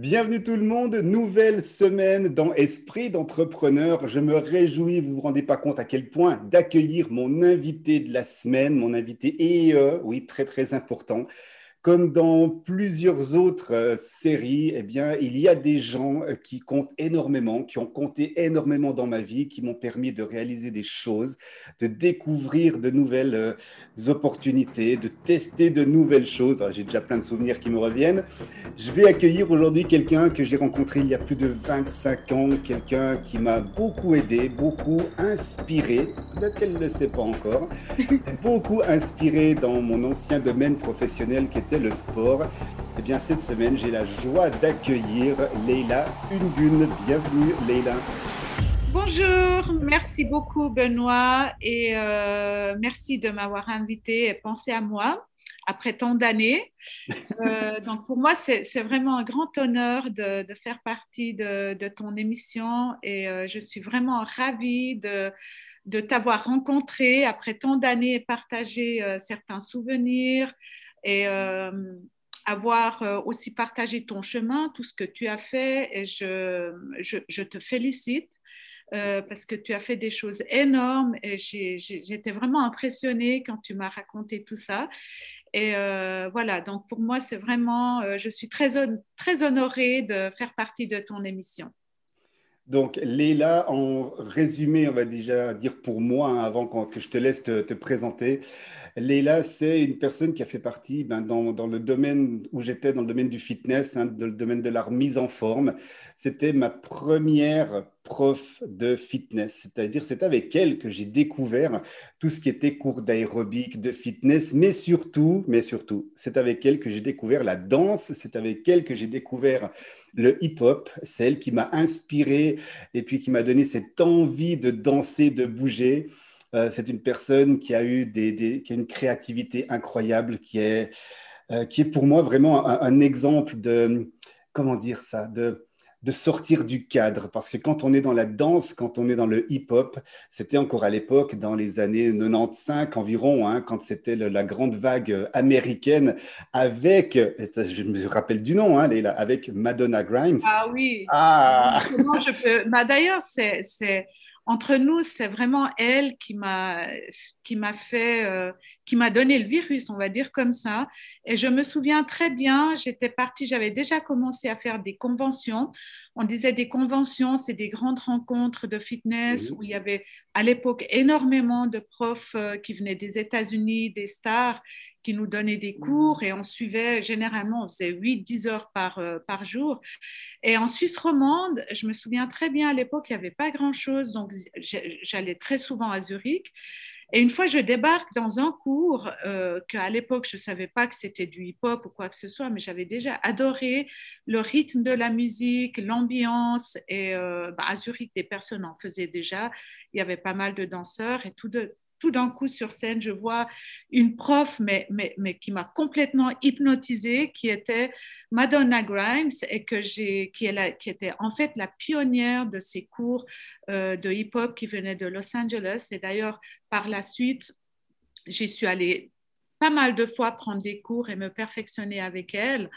Bienvenue tout le monde, nouvelle semaine dans Esprit d'entrepreneur. Je me réjouis, vous vous rendez pas compte à quel point, d'accueillir mon invité de la semaine, mon invité EE, oui, très très important. Comme dans plusieurs autres euh, séries, eh bien, il y a des gens euh, qui comptent énormément, qui ont compté énormément dans ma vie, qui m'ont permis de réaliser des choses, de découvrir de nouvelles euh, opportunités, de tester de nouvelles choses. J'ai déjà plein de souvenirs qui me reviennent. Je vais accueillir aujourd'hui quelqu'un que j'ai rencontré il y a plus de 25 ans, quelqu'un qui m'a beaucoup aidé, beaucoup inspiré, peut-être qu'elle ne le sait pas encore, beaucoup inspiré dans mon ancien domaine professionnel qui était le sport. Eh bien, cette semaine, j'ai la joie d'accueillir Leila Ungune. Bienvenue, Leila. Bonjour, merci beaucoup Benoît et euh, merci de m'avoir invité et pensé à moi après tant d'années. Euh, donc pour moi, c'est vraiment un grand honneur de, faire partie de, ton émission et euh, je suis vraiment ravie de, de t'avoir rencontré après tant d'années et partager certains souvenirs, et euh, avoir euh, aussi partagé ton chemin, tout ce que tu as fait. Et je, je, te félicite. Euh, parce que tu as fait des choses énormes et j'étais vraiment impressionnée quand tu m'as raconté tout ça. Et voilà, donc pour moi, c'est vraiment, je suis très, très honorée de faire partie de ton émission. Donc, Léla, en résumé, on va déjà dire pour moi, hein, avant que je te laisse te présenter, Leila, c'est une personne qui a fait partie ben, dans, le domaine où j'étais, dans le domaine du fitness, hein, dans le domaine de la remise en forme. C'était ma première prof de fitness, c'est-à-dire c'est avec elle que j'ai découvert tout ce qui était cours d'aérobic, de fitness, mais surtout, mais surtout, c'est avec elle que j'ai découvert la danse, c'est avec elle que j'ai découvert le hip-hop, c'est elle qui m'a inspiré et puis qui m'a donné cette envie de danser, de bouger. Euh, c'est une personne qui a eu des, qui a une créativité incroyable, qui est, euh, qui est pour moi vraiment un, exemple de, comment dire ça, de, de sortir du cadre. Parce que quand on est dans la danse, quand on est dans le hip-hop, c'était encore à l'époque, dans les années 95 environ, hein, quand c'était la grande vague américaine, avec, je me rappelle du nom, hein, avec Madonna Grimes. Ah oui. Ah. Bah, d'ailleurs, c'est entre nous, c'est vraiment elle qui m'a qui m'a fait euh, qui m'a donné le virus, on va dire comme ça. Et je me souviens très bien, j'étais partie, j'avais déjà commencé à faire des conventions. On disait des conventions, c'est des grandes rencontres de fitness où il y avait à l'époque énormément de profs euh, qui venaient des États-Unis, des stars qui nous donnait des cours et on suivait généralement, on faisait 8-10 heures par, euh, par jour. Et en Suisse romande, je me souviens très bien à l'époque, il n'y avait pas grand-chose, donc j'allais très souvent à Zurich. Et une fois, je débarque dans un cours euh, qu'à l'époque, je ne savais pas que c'était du hip-hop ou quoi que ce soit, mais j'avais déjà adoré le rythme de la musique, l'ambiance. Et euh, bah, à Zurich, des personnes en faisaient déjà. Il y avait pas mal de danseurs et tout de, tout d'un coup sur scène, je vois une prof, mais, qui m'a complètement hypnotisée, qui était Madonna Grimes, et que j'ai, qui, est qui était en fait la pionnière de ces cours euh, de hip-hop qui venaient de Los Angeles. Et d'ailleurs, par la suite, j'y suis allée pas mal de fois prendre des cours et me perfectionner avec elle.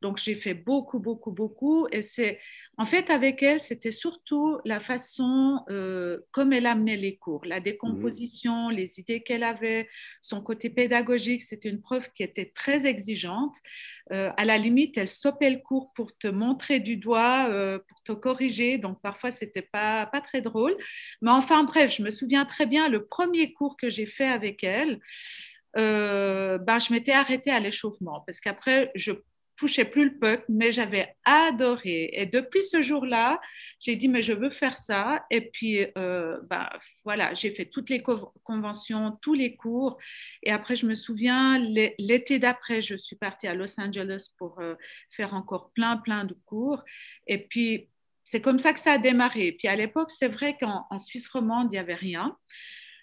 Donc, j'ai fait beaucoup, beaucoup, beaucoup. Et c'est, en fait, avec elle, c'était surtout la façon euh, comme elle amenait les cours, la décomposition, mmh. les idées qu'elle avait, son côté pédagogique. C'était une prof qui était très exigeante. Euh, à la limite, elle stoppait le cours pour te montrer du doigt, euh, pour te corriger. Donc, parfois, c'était pas, pas très drôle. Mais enfin, bref, je me souviens très bien le premier cours que j'ai fait avec elle. Euh, ben, je m'étais arrêtée à l'échauffement parce qu'après, je touchais plus le puck, mais j'avais adoré. Et depuis ce jour-là, j'ai dit, mais je veux faire ça. Et puis, euh, ben, voilà, j'ai fait toutes les conventions, tous les cours. Et après, je me souviens, l'été d'après, je suis partie à Los Angeles pour euh, faire encore plein, plein de cours. Et puis, c'est comme ça que ça a démarré. Puis à l'époque, c'est vrai qu'en Suisse romande, il n'y avait rien.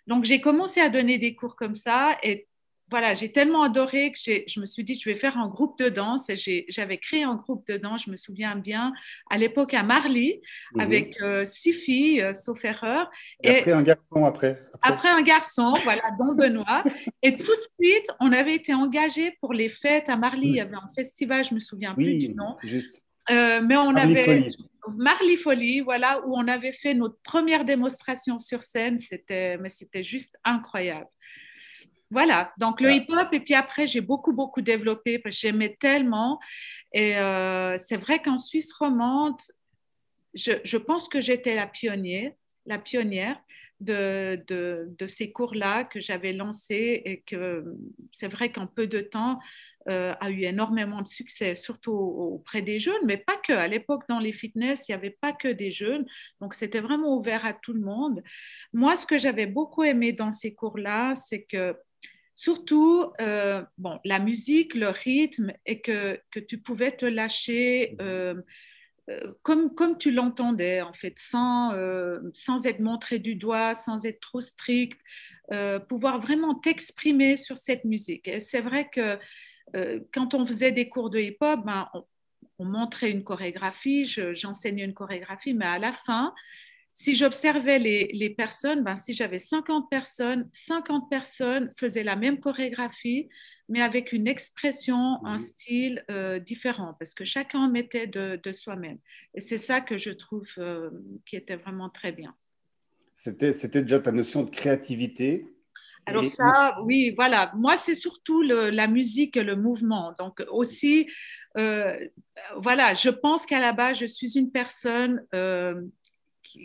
Donc, j'ai commencé à donner des cours comme ça. Et voilà, j'ai tellement adoré que je me suis dit, je vais faire un groupe de danse. J'avais créé un groupe de danse, je me souviens bien, à l'époque à Marly, mhm. avec euh, six filles, euh, sauf erreur. Et, après un garçon, après, après. un garçon, voilà, dont Benoît. Et tout de suite, on avait été engagés pour les fêtes à Marly. Il y avait un festival, je me souviens plus du nom. Juste. mais on avait Marley Folie, voilà, où on avait fait notre première démonstration sur scène. C'était, mais c'était juste incroyable. Voilà, donc le hip-hop, et puis après, j'ai beaucoup, beaucoup développé parce que j'aimais tellement. Et euh, c'est vrai qu'en Suisse romande, je, je pense que j'étais la pionnière, la pionnière de, de, de ces cours-là que j'avais lancés et que c'est vrai qu'en peu de temps, euh, a eu énormément de succès, surtout auprès des jeunes, mais pas que. À l'époque, dans les fitness, il n'y avait pas que des jeunes, donc c'était vraiment ouvert à tout le monde. Moi, ce que j'avais beaucoup aimé dans ces cours-là, c'est que surtout euh, bon, la musique, le rythme, et que, que tu pouvais te lâcher. Euh, comme, comme tu l'entendais, en fait, sans, sans être montré du doigt, sans être trop strict, pouvoir vraiment t'exprimer sur cette musique. Et c'est vrai que euh, quand on faisait des cours de hip-hop, ben, on, montrait une chorégraphie, j'enseignais une chorégraphie, mais à la fin, si j'observais les, personnes, ben, si j'avais 50 personnes, 50 personnes faisaient la même chorégraphie, mais avec une expression, un style euh, différent, parce que chacun mettait de, soi-même. Et c'est ça que je trouve euh, qui était vraiment très bien. C'était déjà ta notion de créativité alors ça, oui, voilà. Moi, c'est surtout la musique et le mouvement. Donc aussi, euh, voilà, je pense qu'à la base, je suis une personne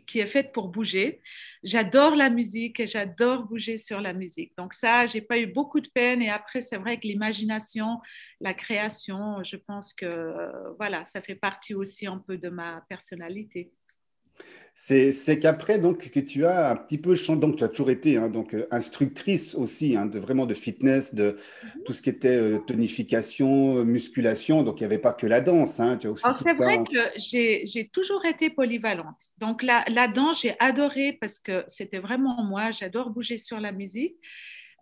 qui, est faite pour bouger. J'adore la musique et j'adore bouger sur la musique. Donc ça, j'ai pas eu beaucoup de peine. Et après, c'est vrai que l'imagination, la création, je pense que euh, voilà, ça fait partie aussi un peu de ma personnalité c'est qu'après, donc, que tu as un petit peu changé, donc tu as toujours été hein, donc, euh, instructrice aussi, hein, de, vraiment de fitness, de mhm. tout ce qui était euh, tonification, euh, musculation, donc il n'y avait pas que la danse. Hein, c'est vrai que j'ai toujours été polyvalente. Donc la, la danse, j'ai adoré parce que c'était vraiment moi, j'adore bouger sur la musique.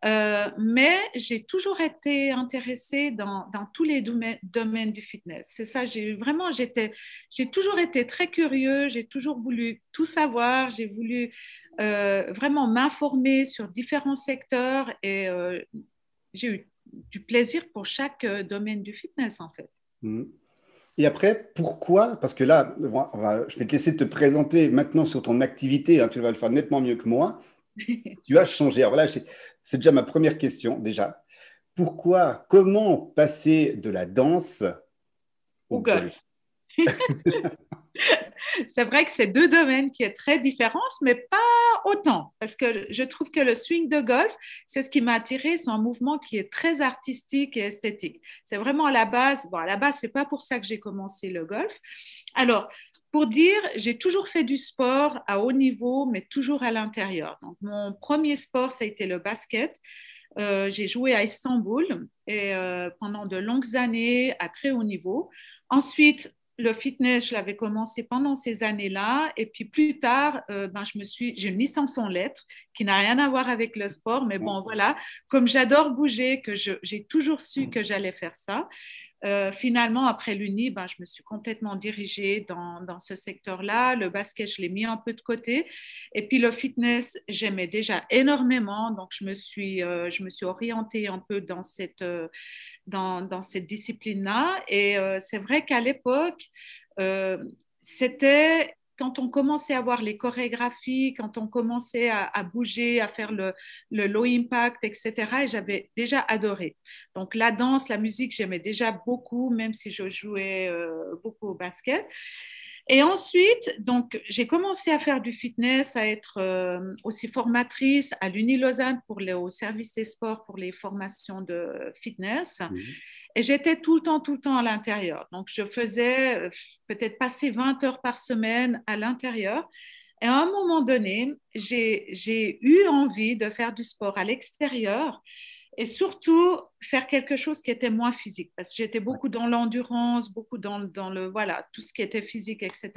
Euh, mais j'ai toujours été intéressée dans, tous les domaines, du fitness. C'est ça, j'ai vraiment, j'étais, j'ai toujours été très curieux, j'ai toujours voulu tout savoir, j'ai voulu euh, vraiment m'informer sur différents secteurs et euh, j'ai eu du plaisir pour chaque domaine du fitness en fait. Mmh. Et après, pourquoi? Parce que là, je vais te laisser te présenter maintenant sur ton activité, hein, tu vas le faire nettement mieux que moi. tu as changé. Alors voilà, c'est déjà ma première question, déjà. Pourquoi, comment passer de la danse au, golf, C'est vrai que c'est deux domaines qui sont très différents, mais pas autant, parce que je trouve que le swing de golf, c'est ce qui m'a attiré, c'est un mouvement qui est très artistique et esthétique. C'est vraiment à la base, bon, à la base, c'est pas pour ça que j'ai commencé le golf. Alors, pour dire, j'ai toujours fait du sport à haut niveau, mais toujours à l'intérieur. Donc, mon premier sport, ça a été le basket. Euh, j'ai joué à Istanbul et euh, pendant de longues années à très haut niveau. Ensuite, le fitness, je l'avais commencé pendant ces années-là. Et puis plus tard, euh, ben, je me suis, j'ai une licence en lettres qui n'a rien à voir avec le sport. Mais bon, voilà, comme j'adore bouger, que j'ai toujours su que j'allais faire ça. Euh, finalement, après l'Uni, ben, je me suis complètement dirigée dans, dans ce secteur-là. Le basket, je l'ai mis un peu de côté. Et puis le fitness, j'aimais déjà énormément. Donc, je me suis, euh, je me suis orientée un peu dans cette, euh, dans, dans, cette discipline-là. Et c'est vrai qu'à l'époque, c'était quand on commençait à voir les chorégraphies, quand on commençait à, bouger, à faire le, low impact, etc., et j'avais déjà adoré. Donc la danse, la musique, j'aimais déjà beaucoup, même si je jouais euh, beaucoup au basket. Et ensuite, donc, j'ai commencé à faire du fitness, à être euh, aussi formatrice à l'Uni Lausanne pour le, au service des sports pour les formations de fitness. Et j'étais tout le temps, tout le temps à l'intérieur. Donc, je faisais euh, peut-être passer 20 heures par semaine à l'intérieur. Et à un moment donné, j'ai eu envie de faire du sport à l'extérieur et surtout faire quelque chose qui était moins physique parce que j'étais beaucoup dans l'endurance, beaucoup dans, le voilà tout ce qui était physique, etc.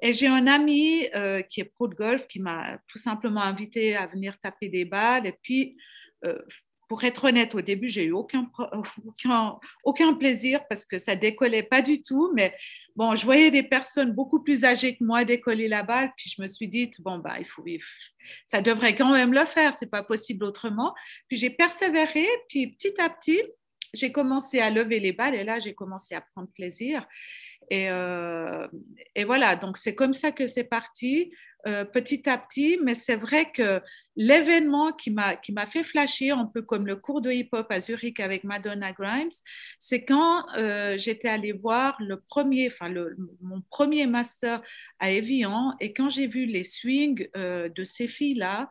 Et j'ai un ami euh, qui est pro de golf qui m'a tout simplement invité à venir taper des balles. Et puis, euh, pour être honnête, au début, j'ai eu aucun, aucun, aucun, plaisir parce que ça décollait pas du tout. Mais bon, je voyais des personnes beaucoup plus âgées que moi décoller la balle. Puis je me suis dit, bon, bah, il faut, ça devrait quand même le faire. C'est pas possible autrement. Puis j'ai persévéré. Puis petit à petit, j'ai commencé à lever les balles et là, j'ai commencé à prendre plaisir. Et, et voilà, donc c'est comme ça que c'est parti. Euh, petit à petit, mais c'est vrai que l'événement qui m'a fait flasher, un peu comme le cours de hip-hop à Zurich avec Madonna Grimes, c'est quand euh, j'étais allée voir le premier, enfin mon premier master à Evian, et quand j'ai vu les swings euh, de ces filles-là,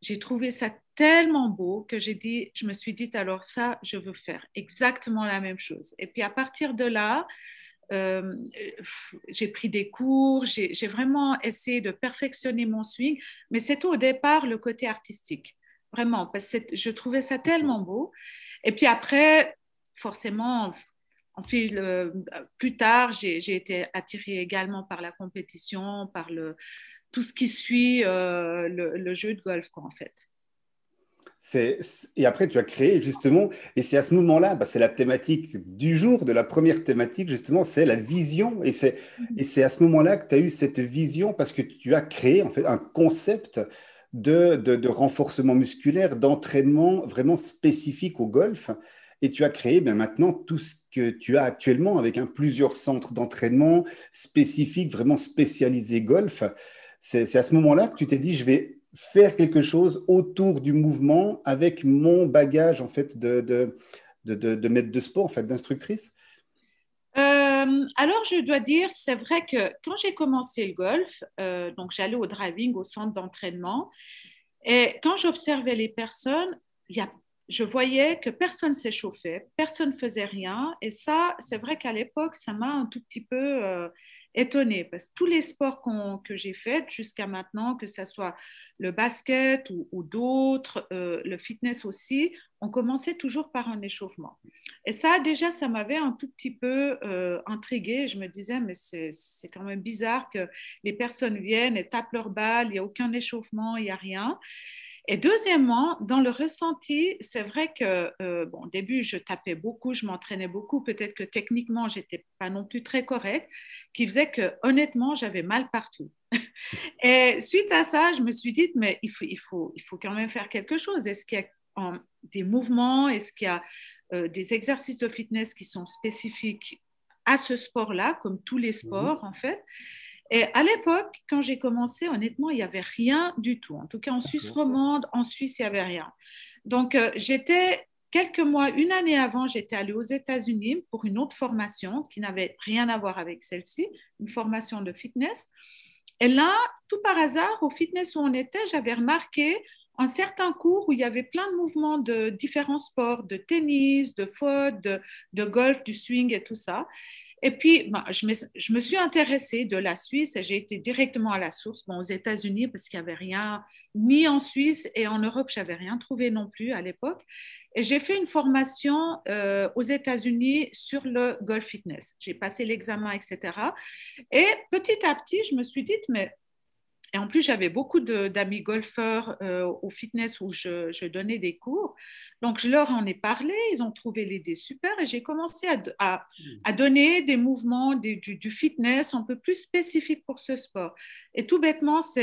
j'ai trouvé ça tellement beau que j'ai dit, je me suis dit alors ça, je veux faire exactement la même chose. Et puis à partir de là, euh, j'ai pris des cours, j'ai vraiment essayé de perfectionner mon swing, mais c'est au départ le côté artistique, vraiment, parce que je trouvais ça tellement beau. Et puis après, forcément, en fil, euh, plus tard, j'ai été attirée également par la compétition, par le, tout ce qui suit euh, le, le, jeu de golf, quoi, en fait et après, tu as créé justement, et c'est à ce moment-là, bah, c'est la thématique du jour, de la première thématique, justement, c'est la vision. Et c'est, et c'est à ce moment-là que tu as eu cette vision parce que tu as créé en fait un concept de, de, renforcement musculaire, d'entraînement vraiment spécifique au golf. Et tu as créé ben, maintenant tout ce que tu as actuellement avec plusieurs centres d'entraînement spécifiques, vraiment spécialisés golf. C'est, c'est à ce moment-là que tu t'es dit, je vais faire quelque chose autour du mouvement avec mon bagage en fait de, de, de, maître de sport, en fait, d'instructrice. Euh, alors, je dois dire, c'est vrai que quand j'ai commencé le golf, euh, donc j'allais au driving, au centre d'entraînement, et quand j'observais les personnes, y a, je voyais que personne s'échauffait, personne ne faisait rien, et ça, c'est vrai qu'à l'époque, ça m'a un tout petit peu euh, étonnée, parce que tous les sports que j'ai faits jusqu'à maintenant, que ce soit le basket ou, d'autres, euh, le fitness aussi, on commençait toujours par un échauffement. Et ça, déjà, ça m'avait un tout petit peu euh, intriguée. Je me disais, mais c'est quand même bizarre que les personnes viennent et tapent leur balle, il n'y a aucun échauffement, il n'y a rien. Et deuxièmement, dans le ressenti, c'est vrai que, euh, bon, au début, je tapais beaucoup, je m'entraînais beaucoup, peut-être que techniquement, j'étais pas non plus très correcte, qui faisait que, honnêtement, j'avais mal partout. Et suite à ça, je me suis dit, mais il faut, il faut, il faut quand même faire quelque chose. Est-ce qu'il y a des mouvements, est-ce qu'il y a euh, des exercices de fitness qui sont spécifiques à ce sport-là, comme tous les mhm. sports, en fait? Et à l'époque, quand j'ai commencé, honnêtement, il n'y avait rien du tout. En tout cas, en Suisse romande, en Suisse, il n'y avait rien. Donc, euh, j'étais quelques mois, une année avant, j'étais allée aux États-Unis pour une autre formation qui n'avait rien à voir avec celle-ci, une formation de fitness. Et là, tout par hasard, au fitness où on était, j'avais remarqué un certain cours où il y avait plein de mouvements de différents sports, de tennis, de foot, de, de golf, du swing et tout ça. Et puis, je, me, je, me, suis intéressée de la Suisse et j'ai été directement à la source, bon, aux États-Unis, parce qu'il n'y avait rien, ni en Suisse et en Europe, je n'avais rien trouvé non plus à l'époque. Et j'ai fait une formation euh, aux États-Unis sur le golf fitness. J'ai passé l'examen, etc. Et petit à petit, je me suis dit, mais et en plus, j'avais beaucoup d'amis golfeurs euh, au fitness où je, donnais des cours. Donc, je leur en ai parlé, ils ont trouvé l'idée super et j'ai commencé à, donner des mouvements du, fitness un peu plus spécifiques pour ce sport. Et tout bêtement, ça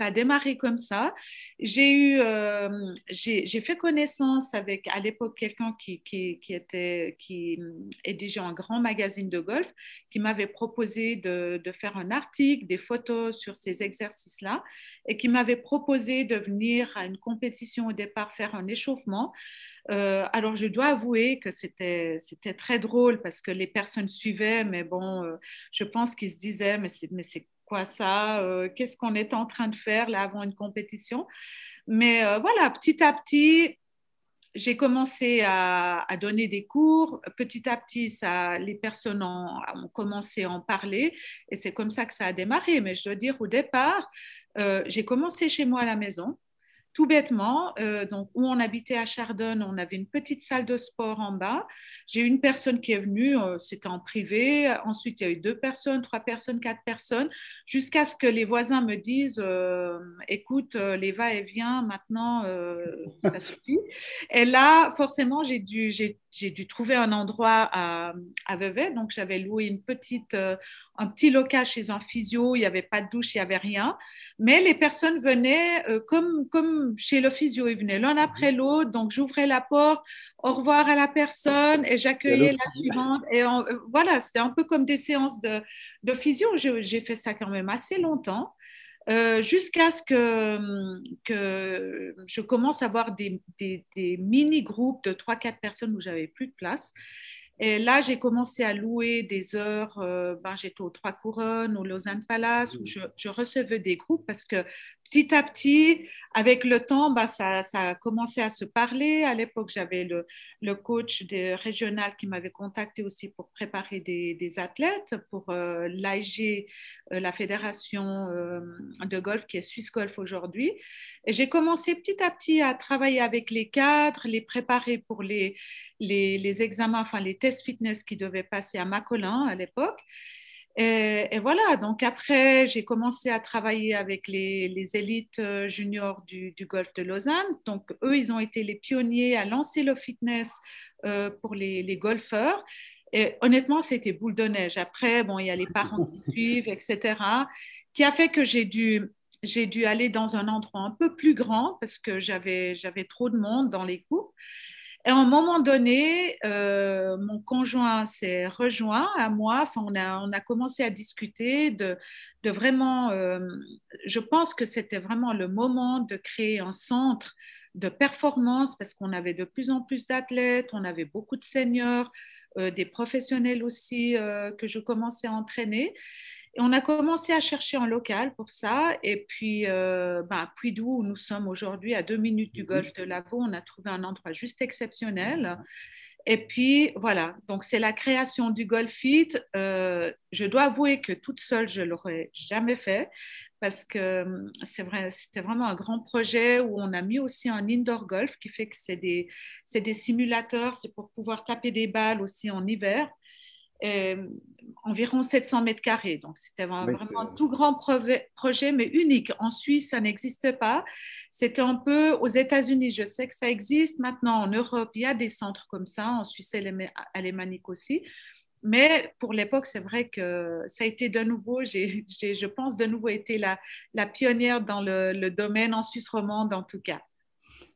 a démarré comme ça. J'ai eu, euh, fait connaissance avec à l'époque quelqu'un qui, qui, qui, était, déjà un grand magazine de golf, qui m'avait proposé de, de faire un article, des photos sur ces exercices-là et qui m'avait proposé de venir à une compétition au départ faire un échauffement. Euh, alors, je dois avouer que c'était très drôle parce que les personnes suivaient, mais bon, euh, je pense qu'ils se disaient, mais c'est quoi ça euh, Qu'est-ce qu'on est en train de faire là avant une compétition? Mais voilà, petit à petit, j'ai commencé à, donner des cours. Petit à petit, les personnes ont, ont commencé à en parler et c'est comme ça que ça a démarré. Mais je dois dire, au départ, euh, j'ai commencé chez moi à la maison, tout bêtement. Euh, donc, où on habitait à Chardon, on avait une petite salle de sport en bas. J'ai une personne qui est venue, euh, c'était en privé. Ensuite, il y a eu deux personnes, trois personnes, quatre personnes, jusqu'à ce que les voisins me disent Écoute, les va-et-vient, maintenant, ça suffit. Et là, forcément, j'ai dû, j'ai, dû trouver un endroit à, à Vevey. Donc, j'avais loué une petite, euh, un petit local chez un physio. Il n'y avait pas de douche, il n'y avait rien. Mais les personnes venaient euh, comme, comme chez le physio. Ils venaient l'un après l'autre. Donc, j'ouvrais la porte, au revoir à la personne et j'accueillais la suivante. Et voilà, c'était un peu comme des séances de, de physio. j'ai fait ça quand même assez longtemps. Euh, jusqu'à ce que, que, je commence à avoir des, des, mini-groupes de 3-4 personnes où j'avais plus de place. Et là, j'ai commencé à louer des heures. Euh, ben, J'étais aux Trois Couronnes, au Lausanne Palace, où je, je, recevais des groupes parce que petit à petit, avec le temps, bah, ça, a commencé à se parler. À l'époque, j'avais le, le, coach de, régional qui m'avait contacté aussi pour préparer des, athlètes pour euh, l'AIG, euh, la fédération euh, de golf qui est Swiss Golf aujourd'hui. Et j'ai commencé petit à petit à travailler avec les cadres, les préparer pour les, les, les examens, enfin les tests fitness qui devaient passer à Macolin à l'époque. Et, voilà, donc après, j'ai commencé à travailler avec les, les élites euh, juniors du, du, golf de Lausanne. Donc, eux, ils ont été les pionniers à lancer le fitness euh, pour les, les, golfeurs. Et honnêtement, c'était boule de neige. Après, bon, il y a les parents qui suivent, etc., qui a fait que j'ai dû, j'ai dû aller dans un endroit un peu plus grand parce que j'avais, j'avais trop de monde dans les coupes. Et à un moment donné, euh, mon conjoint s'est rejoint à moi. Enfin, on a, commencé à discuter de, vraiment. Euh, je pense que c'était vraiment le moment de créer un centre de performance parce qu'on avait de plus en plus d'athlètes, on avait beaucoup de seniors, des professionnels aussi que je commençais à entraîner on a commencé à chercher un local pour ça. Et puis, euh, ben, puis d'où nous sommes aujourd'hui, à deux minutes du mhm. golfe de Lavaux, on a trouvé un endroit juste exceptionnel. Et puis, voilà, donc c'est la création du Golf Fit. Euh, je dois avouer que toute seule, je ne l'aurais jamais fait parce que hum, c'est vrai, c'était vraiment un grand projet où on a mis aussi un indoor golf qui fait que c'est des, des simulateurs, c'est pour pouvoir taper des balles aussi en hiver. Euh, environ 700 mètres carrés. Donc, c'était vraiment un tout grand projet, mais unique. En Suisse, ça n'existe pas. C'était un peu aux États-Unis. Je sais que ça existe maintenant. En Europe, il y a des centres comme ça. En Suisse alémanique aussi. Mais pour l'époque, c'est vrai que ça a été de nouveau, j'ai, je pense, de nouveau été la, la pionnière dans le, le domaine en Suisse romande, en tout cas.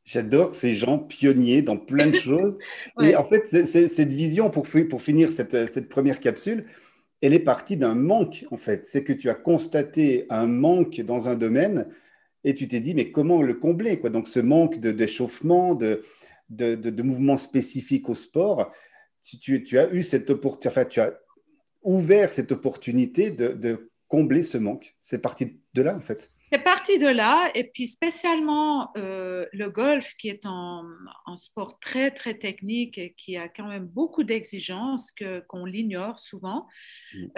J'adore ces gens pionniers dans plein de choses. Et en fait, cette vision, pour, pour finir cette, cette, première capsule, elle est partie d'un manque, en fait. C'est que tu as constaté un manque dans un domaine et tu t'es dit, mais comment le combler quoi? Donc, ce manque d'échauffement, de, de, de, de, mouvements spécifiques au sport, tu, tu, tu as eu cette opportunité, enfin, tu as ouvert cette opportunité de combler ce manque. C'est parti de là, en fait. C'est parti de là, et puis spécialement euh, le golf, qui est un, sport très, très technique et qui a quand même beaucoup d'exigences qu'on l'ignore souvent,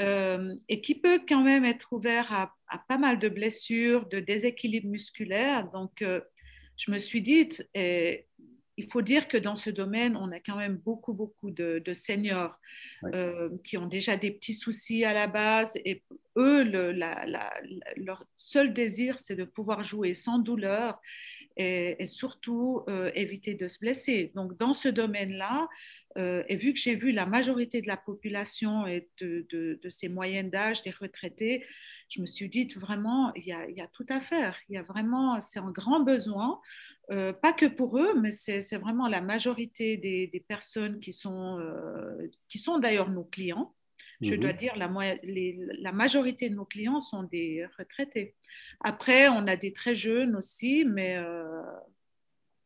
euh, et qui peut quand même être ouvert à, pas mal de blessures, de déséquilibres musculaires. Donc, euh, je me suis dit, et il faut dire que dans ce domaine, on a quand même beaucoup, beaucoup de, seniors euh, qui ont déjà des petits soucis à la base. Et eux, leur seul désir, c'est de pouvoir jouer sans douleur et, surtout euh, éviter de se blesser. Donc, dans ce domaine-là, euh, et vu que j'ai vu la majorité de la population et de, ces moyennes d'âge, des retraités, je me suis dit vraiment, il y, a, il y a tout à faire. Il y a vraiment, c'est un grand besoin. Euh, pas que pour eux, mais c'est vraiment la majorité des, personnes qui sont, euh, qui sont d'ailleurs nos clients. Je dois mhm. dire, la, la majorité de nos clients sont des retraités. Après, on a des très jeunes aussi, mais euh,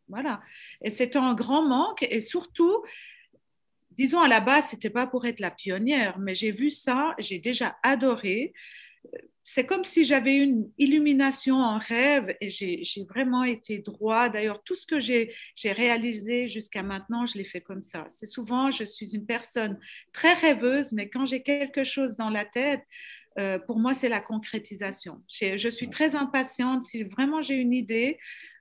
voilà. Et c'est un grand manque. Et surtout, disons à la base, c'était pas pour être la pionnière, mais j'ai vu ça, j'ai déjà adoré c'est comme si j'avais une illumination en rêve et j'ai vraiment été droit. D'ailleurs, tout ce que j'ai réalisé jusqu'à maintenant, je l'ai fait comme ça. C'est souvent, je suis une personne très rêveuse, mais quand j'ai quelque chose dans la tête, euh, pour moi, c'est la concrétisation. Je suis très impatiente. Si vraiment j'ai une idée,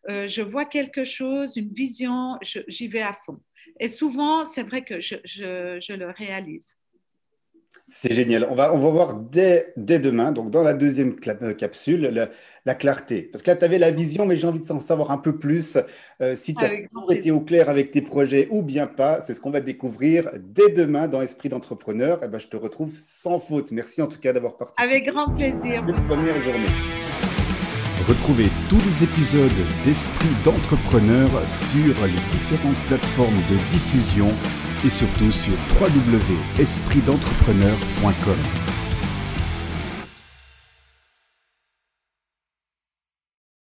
euh, je vois quelque chose, une vision, j'y vais à fond. Et souvent, c'est vrai que je le réalise. C'est génial. On va, on va voir dès, dès demain, donc dans la deuxième euh, capsule, la, clarté. Parce que là, tu avais la vision, mais j'ai envie de savoir un peu plus. Euh, si tu as toujours été au clair avec tes projets ou bien pas, c'est ce qu'on va découvrir dès demain dans Esprit d'entrepreneur. Et eh ben, je te retrouve sans faute. Merci en tout cas d'avoir participé. Avec grand plaisir. Première journée. Retrouvez tous les épisodes d'Esprit d'entrepreneur sur les différentes plateformes de diffusion et surtout sur www.espritdentrepreneur.com.